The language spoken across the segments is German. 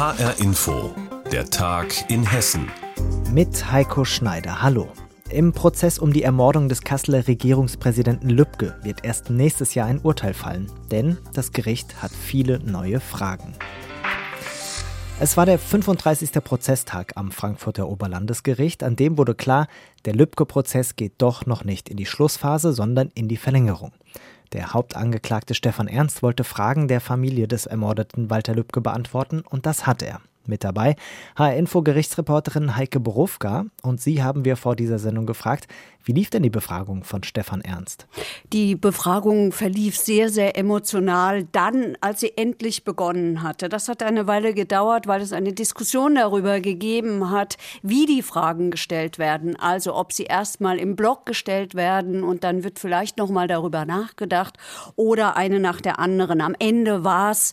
HR Info, der Tag in Hessen. Mit Heiko Schneider. Hallo. Im Prozess um die Ermordung des Kasseler Regierungspräsidenten Lübcke wird erst nächstes Jahr ein Urteil fallen, denn das Gericht hat viele neue Fragen. Es war der 35. Prozesstag am Frankfurter Oberlandesgericht, an dem wurde klar, der Lübcke-Prozess geht doch noch nicht in die Schlussphase, sondern in die Verlängerung. Der Hauptangeklagte Stefan Ernst wollte Fragen der Familie des ermordeten Walter Lübcke beantworten und das hat er. Mit dabei HR-Info-Gerichtsreporterin Heike Borufka. Und sie haben wir vor dieser Sendung gefragt, wie lief denn die Befragung von Stefan Ernst? Die Befragung verlief sehr, sehr emotional dann, als sie endlich begonnen hatte. Das hat eine Weile gedauert, weil es eine Diskussion darüber gegeben hat, wie die Fragen gestellt werden. Also ob sie erstmal im Block gestellt werden und dann wird vielleicht noch mal darüber nachgedacht oder eine nach der anderen. Am Ende war es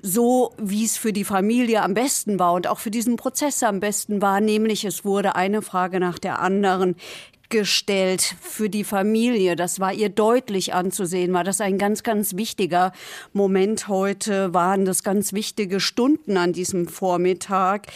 so, wie es für die Familie am besten war und auch für diesen Prozess am besten war, nämlich es wurde eine Frage nach der anderen gestellt für die Familie. Das war ihr deutlich anzusehen, war das ein ganz, ganz wichtiger Moment heute, waren das ganz wichtige Stunden an diesem Vormittag.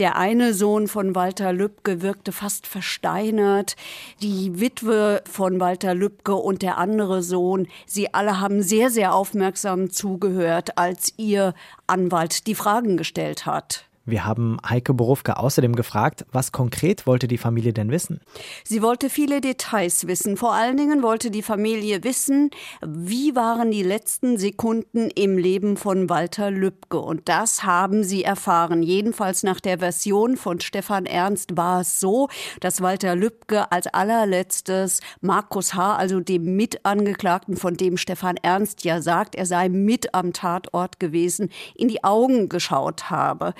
Der eine Sohn von Walter Lübcke wirkte fast versteinert, die Witwe von Walter Lübcke und der andere Sohn, sie alle haben sehr, sehr aufmerksam zugehört, als ihr Anwalt die Fragen gestellt hat. Wir haben Heike Borufka außerdem gefragt, was konkret wollte die Familie denn wissen? Sie wollte viele Details wissen. Vor allen Dingen wollte die Familie wissen, wie waren die letzten Sekunden im Leben von Walter Lübcke. Und das haben sie erfahren. Jedenfalls nach der Version von Stefan Ernst war es so, dass Walter Lübcke als allerletztes Markus H., also dem Mitangeklagten, von dem Stefan Ernst ja sagt, er sei mit am Tatort gewesen, in die Augen geschaut habe.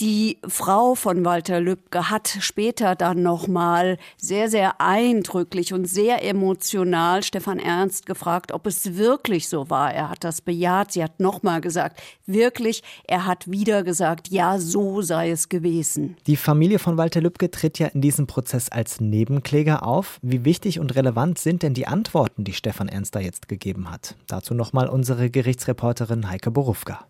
Die Frau von Walter Lübcke hat später dann nochmal sehr, sehr eindrücklich und sehr emotional Stefan Ernst gefragt, ob es wirklich so war. Er hat das bejaht. Sie hat nochmal gesagt, wirklich, er hat wieder gesagt, ja, so sei es gewesen. Die Familie von Walter Lübcke tritt ja in diesem Prozess als Nebenkläger auf. Wie wichtig und relevant sind denn die Antworten, die Stefan Ernst da jetzt gegeben hat? Dazu nochmal unsere Gerichtsreporterin Heike Borufka.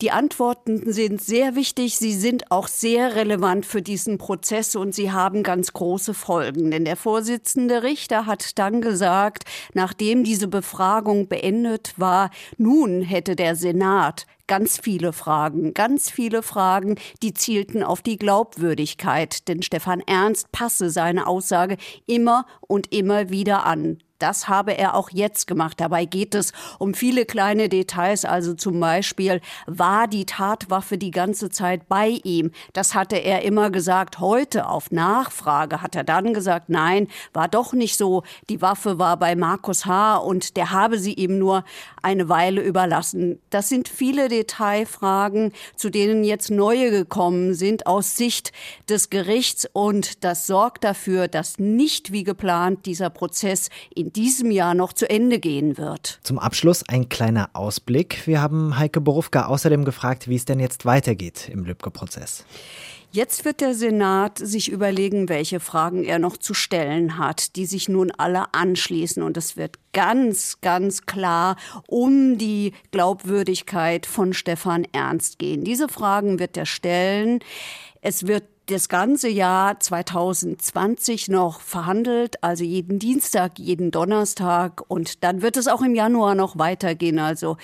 Die Antworten sind sehr wichtig. Sie sind auch sehr relevant für diesen Prozess und sie haben ganz große Folgen. Denn der Vorsitzende Richter hat dann gesagt, nachdem diese Befragung beendet war, nun hätte der Senat ganz viele Fragen, ganz viele Fragen, die zielten auf die Glaubwürdigkeit. Denn Stefan Ernst passe seine Aussage immer und immer wieder an. Das habe er auch jetzt gemacht. Dabei geht es um viele kleine Details. Also zum Beispiel, war die Tatwaffe die ganze Zeit bei ihm? Das hatte er immer gesagt. Heute auf Nachfrage hat er dann gesagt, nein, war doch nicht so. Die Waffe war bei Markus H. und der habe sie ihm nur eine Weile überlassen. Das sind viele Detailfragen, zu denen jetzt neue gekommen sind aus Sicht des Gerichts und das sorgt dafür, dass nicht wie geplant dieser Prozess in diesem Jahr noch zu Ende gehen wird. Zum Abschluss ein kleiner Ausblick. Wir haben Heike Borufka außerdem gefragt, wie es denn jetzt weitergeht im Lübcke-Prozess. Jetzt wird der Senat sich überlegen, welche Fragen er noch zu stellen hat, die sich nun alle anschließen. Und es wird ganz, ganz klar um die Glaubwürdigkeit von Stefan Ernst gehen. Diese Fragen wird er stellen. Es wird das ganze Jahr 2020 noch verhandelt, also jeden Dienstag, jeden Donnerstag und dann wird es auch im Januar noch weitergehen. Also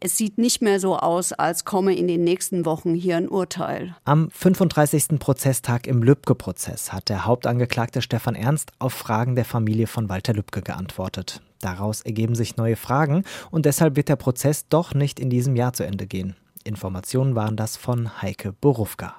es sieht nicht mehr so aus, als komme in den nächsten Wochen hier ein Urteil. Am 35. Prozesstag im Lübcke-Prozess hat der Hauptangeklagte Stefan Ernst auf Fragen der Familie von Walter Lübcke geantwortet. Daraus ergeben sich neue Fragen und deshalb wird der Prozess doch nicht in diesem Jahr zu Ende gehen. Informationen waren das von Heike Borufka.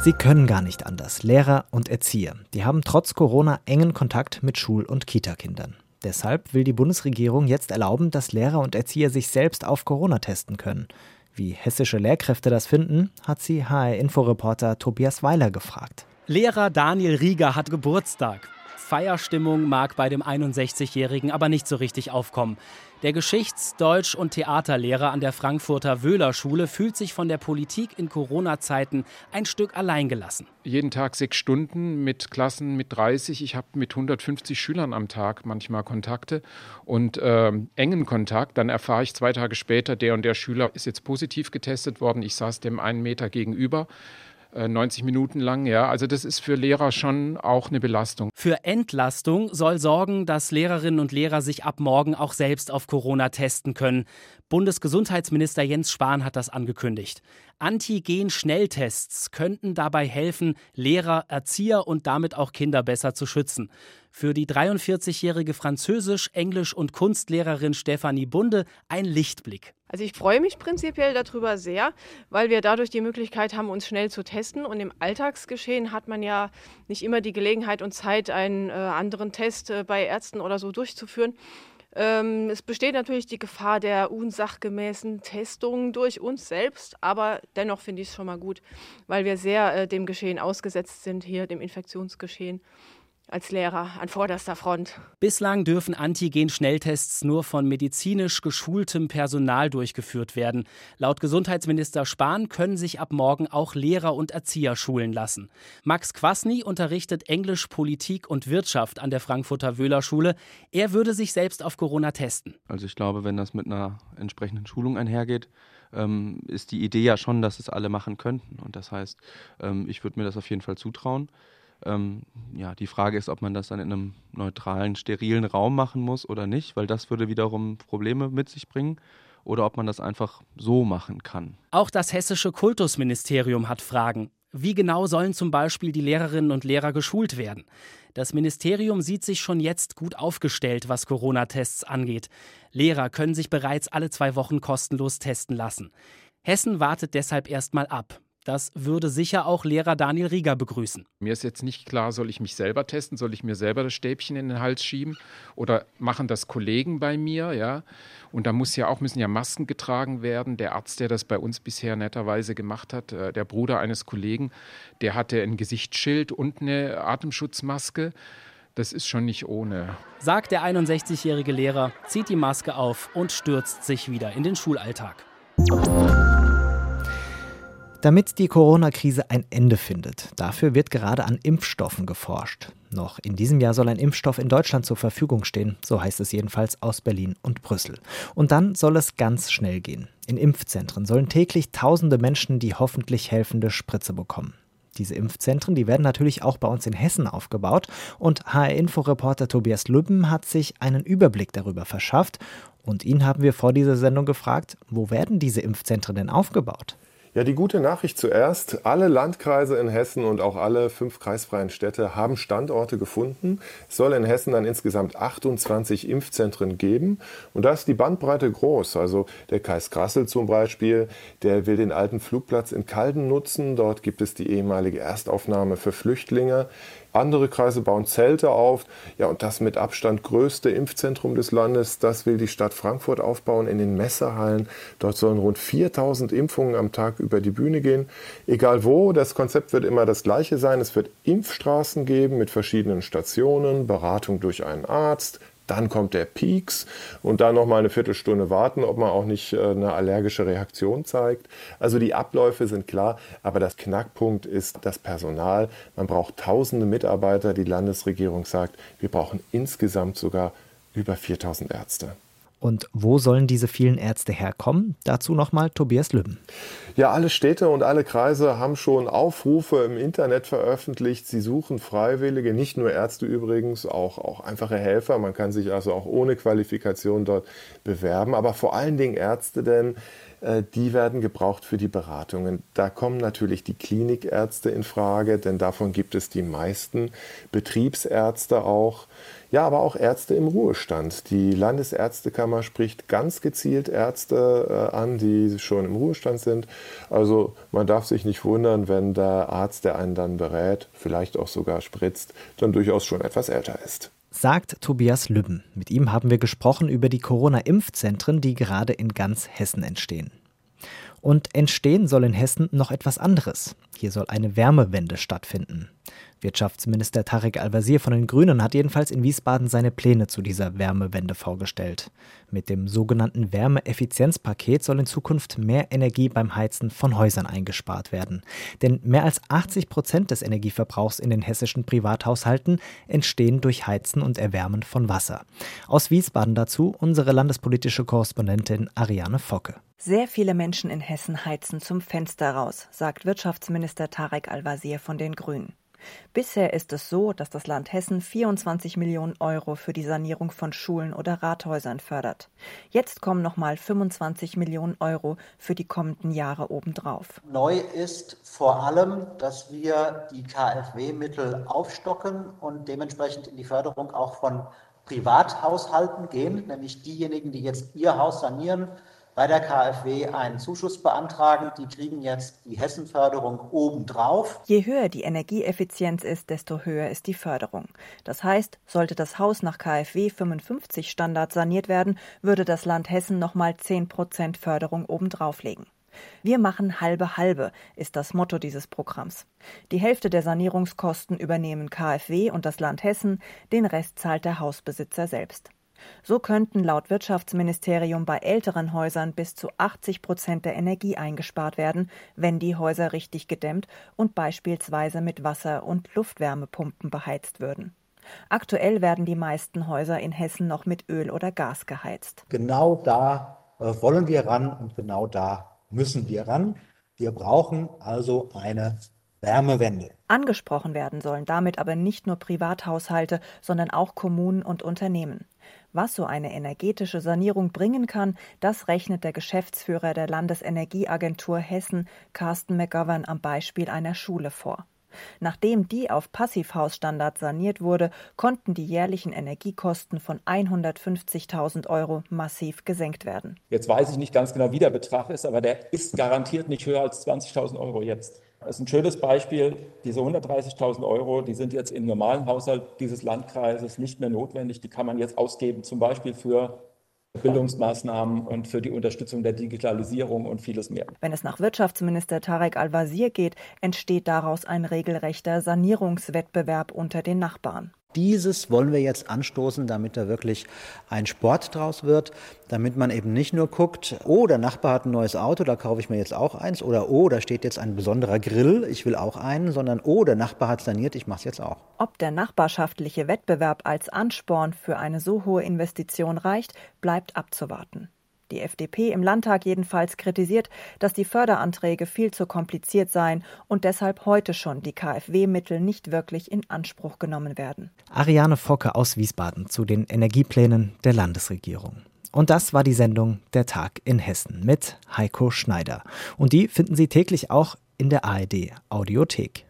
Sie können gar nicht anders. Lehrer und Erzieher, die haben trotz Corona engen Kontakt mit Schul- und Kitakindern. Deshalb will die Bundesregierung jetzt erlauben, dass Lehrer und Erzieher sich selbst auf Corona testen können. Wie hessische Lehrkräfte das finden, hat sie HR-Inforeporter Tobias Weiler gefragt. Lehrer Daniel Rieger hat Geburtstag. Feierstimmung mag bei dem 61-Jährigen aber nicht so richtig aufkommen. Der Geschichts-, Deutsch- und Theaterlehrer an der Frankfurter Wöhler-Schule fühlt sich von der Politik in Corona-Zeiten ein Stück alleingelassen. Jeden Tag sechs Stunden mit Klassen mit 30. Ich habe mit 150 Schülern am Tag manchmal Kontakte und äh, engen Kontakt. Dann erfahre ich zwei Tage später, der und der Schüler ist jetzt positiv getestet worden. Ich saß dem einen Meter gegenüber. 90 äh, Minuten lang, ja. Also das ist für Lehrer schon auch eine Belastung. Für Entlastung soll sorgen, dass Lehrerinnen und Lehrer sich ab morgen auch selbst auf Corona testen können. Bundesgesundheitsminister Jens Spahn hat das angekündigt. Antigen-Schnelltests könnten dabei helfen, Lehrer, Erzieher und damit auch Kinder besser zu schützen. Für die 43-jährige Französisch-, Englisch- und Kunstlehrerin Stefanie Bunde ein Lichtblick. Also ich freue mich prinzipiell darüber sehr, weil wir dadurch die Möglichkeit haben, uns schnell zu testen. Und im Alltagsgeschehen hat man ja nicht immer die Gelegenheit und Zeit, einen äh, anderen Test äh, bei Ärzten oder so durchzuführen. Ähm, es besteht natürlich die Gefahr der unsachgemäßen Testung durch uns selbst, aber dennoch finde ich es schon mal gut, weil wir sehr äh, dem Geschehen ausgesetzt sind, hier dem Infektionsgeschehen als Lehrer an vorderster Front. Bislang dürfen Antigen-Schnelltests nur von medizinisch geschultem Personal durchgeführt werden. Laut Gesundheitsminister Spahn können sich ab morgen auch Lehrer und Erzieher schulen lassen. Max Kwasny unterrichtet Englisch, Politik und Wirtschaft an der Frankfurter Wöhler Schule. Er würde sich selbst auf Corona testen. Also ich glaube, wenn das mit einer entsprechenden Schulung einhergeht, ähm, ist die Idee ja schon, dass es alle machen könnten. Und das heißt, ähm, ich würde mir das auf jeden Fall zutrauen. Ähm, ja, die Frage ist, ob man das dann in einem neutralen, sterilen Raum machen muss oder nicht, weil das würde wiederum Probleme mit sich bringen. Oder ob man das einfach so machen kann. Auch das hessische Kultusministerium hat Fragen. Wie genau sollen zum Beispiel die Lehrerinnen und Lehrer geschult werden? Das Ministerium sieht sich schon jetzt gut aufgestellt, was Corona-Tests angeht. Lehrer können sich bereits alle zwei Wochen kostenlos testen lassen. Hessen wartet deshalb erstmal ab. Das würde sicher auch Lehrer Daniel Rieger begrüßen. Mir ist jetzt nicht klar, soll ich mich selber testen, soll ich mir selber das Stäbchen in den Hals schieben oder machen das Kollegen bei mir, ja? Und da muss ja auch müssen ja Masken getragen werden. Der Arzt, der das bei uns bisher netterweise gemacht hat, äh, der Bruder eines Kollegen, der hatte ein Gesichtsschild und eine Atemschutzmaske. Das ist schon nicht ohne. Sagt der 61-jährige Lehrer, zieht die Maske auf und stürzt sich wieder in den Schulalltag. Damit die Corona-Krise ein Ende findet, dafür wird gerade an Impfstoffen geforscht. Noch in diesem Jahr soll ein Impfstoff in Deutschland zur Verfügung stehen, so heißt es jedenfalls aus Berlin und Brüssel. Und dann soll es ganz schnell gehen. In Impfzentren sollen täglich tausende Menschen die hoffentlich helfende Spritze bekommen. Diese Impfzentren, die werden natürlich auch bei uns in Hessen aufgebaut und HR-Info-Reporter Tobias Lübben hat sich einen Überblick darüber verschafft und ihn haben wir vor dieser Sendung gefragt, wo werden diese Impfzentren denn aufgebaut? Ja, die gute Nachricht zuerst. Alle Landkreise in Hessen und auch alle fünf kreisfreien Städte haben Standorte gefunden. Es soll in Hessen dann insgesamt 28 Impfzentren geben. Und da ist die Bandbreite groß. Also der Kreis Grassel zum Beispiel, der will den alten Flugplatz in Calden nutzen. Dort gibt es die ehemalige Erstaufnahme für Flüchtlinge. Andere Kreise bauen Zelte auf. Ja, und das mit Abstand größte Impfzentrum des Landes, das will die Stadt Frankfurt aufbauen in den Messehallen. Dort sollen rund 4000 Impfungen am Tag über die Bühne gehen. Egal wo, das Konzept wird immer das gleiche sein. Es wird Impfstraßen geben mit verschiedenen Stationen, Beratung durch einen Arzt, dann kommt der Peaks und dann noch mal eine Viertelstunde warten, ob man auch nicht äh, eine allergische Reaktion zeigt. Also die Abläufe sind klar, aber das Knackpunkt ist das Personal. Man braucht tausende Mitarbeiter. Die Landesregierung sagt, wir brauchen insgesamt sogar über 4000 Ärzte. Und wo sollen diese vielen Ärzte herkommen? Dazu nochmal Tobias Lübben. Ja, alle Städte und alle Kreise haben schon Aufrufe im Internet veröffentlicht. Sie suchen Freiwillige, nicht nur Ärzte übrigens, auch, auch einfache Helfer. Man kann sich also auch ohne Qualifikation dort bewerben, aber vor allen Dingen Ärzte, denn die werden gebraucht für die Beratungen. Da kommen natürlich die Klinikärzte in Frage, denn davon gibt es die meisten, Betriebsärzte auch. Ja, aber auch Ärzte im Ruhestand. Die Landesärztekammer spricht ganz gezielt Ärzte äh, an, die schon im Ruhestand sind. Also man darf sich nicht wundern, wenn der Arzt, der einen dann berät, vielleicht auch sogar spritzt, dann durchaus schon etwas älter ist sagt Tobias Lübben. Mit ihm haben wir gesprochen über die Corona-Impfzentren, die gerade in ganz Hessen entstehen. Und entstehen soll in Hessen noch etwas anderes. Hier soll eine Wärmewende stattfinden. Wirtschaftsminister Tarek Al-Wazir von den Grünen hat jedenfalls in Wiesbaden seine Pläne zu dieser Wärmewende vorgestellt. Mit dem sogenannten Wärmeeffizienzpaket soll in Zukunft mehr Energie beim Heizen von Häusern eingespart werden. Denn mehr als 80 Prozent des Energieverbrauchs in den hessischen Privathaushalten entstehen durch Heizen und Erwärmen von Wasser. Aus Wiesbaden dazu unsere landespolitische Korrespondentin Ariane Focke. Sehr viele Menschen in Hessen heizen zum Fenster raus, sagt Wirtschaftsminister Tarek Al-Wazir von den Grünen. Bisher ist es so, dass das Land Hessen 24 Millionen Euro für die Sanierung von Schulen oder Rathäusern fördert. Jetzt kommen nochmal 25 Millionen Euro für die kommenden Jahre obendrauf. Neu ist vor allem, dass wir die KfW-Mittel aufstocken und dementsprechend in die Förderung auch von Privathaushalten gehen, nämlich diejenigen, die jetzt ihr Haus sanieren, bei der KfW einen Zuschuss beantragen. Die kriegen jetzt die Hessenförderung obendrauf. Je höher die Energieeffizienz ist, desto höher ist die Förderung. Das heißt, sollte das Haus nach KfW 55 Standard saniert werden, würde das Land Hessen nochmal 10 Prozent Förderung obendrauf legen. Wir machen halbe halbe, ist das Motto dieses Programms. Die Hälfte der Sanierungskosten übernehmen KfW und das Land Hessen, den Rest zahlt der Hausbesitzer selbst. So könnten laut Wirtschaftsministerium bei älteren Häusern bis zu 80 Prozent der Energie eingespart werden, wenn die Häuser richtig gedämmt und beispielsweise mit Wasser- und Luftwärmepumpen beheizt würden. Aktuell werden die meisten Häuser in Hessen noch mit Öl oder Gas geheizt. Genau da äh, wollen wir ran und genau da müssen wir ran. Wir brauchen also eine Wärmewende. Angesprochen werden sollen damit aber nicht nur Privathaushalte, sondern auch Kommunen und Unternehmen. Was so eine energetische Sanierung bringen kann, das rechnet der Geschäftsführer der Landesenergieagentur Hessen, Carsten McGovern, am Beispiel einer Schule vor. Nachdem die auf Passivhausstandard saniert wurde, konnten die jährlichen Energiekosten von 150.000 Euro massiv gesenkt werden. Jetzt weiß ich nicht ganz genau, wie der Betrag ist, aber der ist garantiert nicht höher als 20.000 Euro jetzt. Das ist ein schönes Beispiel. Diese 130.000 Euro, die sind jetzt im normalen Haushalt dieses Landkreises nicht mehr notwendig. Die kann man jetzt ausgeben, zum Beispiel für Bildungsmaßnahmen und für die Unterstützung der Digitalisierung und vieles mehr. Wenn es nach Wirtschaftsminister Tarek Al-Wazir geht, entsteht daraus ein regelrechter Sanierungswettbewerb unter den Nachbarn. Dieses wollen wir jetzt anstoßen, damit da wirklich ein Sport draus wird, damit man eben nicht nur guckt, oh, der Nachbar hat ein neues Auto, da kaufe ich mir jetzt auch eins, oder oh, da steht jetzt ein besonderer Grill, ich will auch einen, sondern oh, der Nachbar hat saniert, ich mache es jetzt auch. Ob der nachbarschaftliche Wettbewerb als Ansporn für eine so hohe Investition reicht, bleibt abzuwarten. Die FDP im Landtag jedenfalls kritisiert, dass die Förderanträge viel zu kompliziert seien und deshalb heute schon die KfW-Mittel nicht wirklich in Anspruch genommen werden. Ariane Focke aus Wiesbaden zu den Energieplänen der Landesregierung. Und das war die Sendung Der Tag in Hessen mit Heiko Schneider. Und die finden Sie täglich auch in der ARD Audiothek.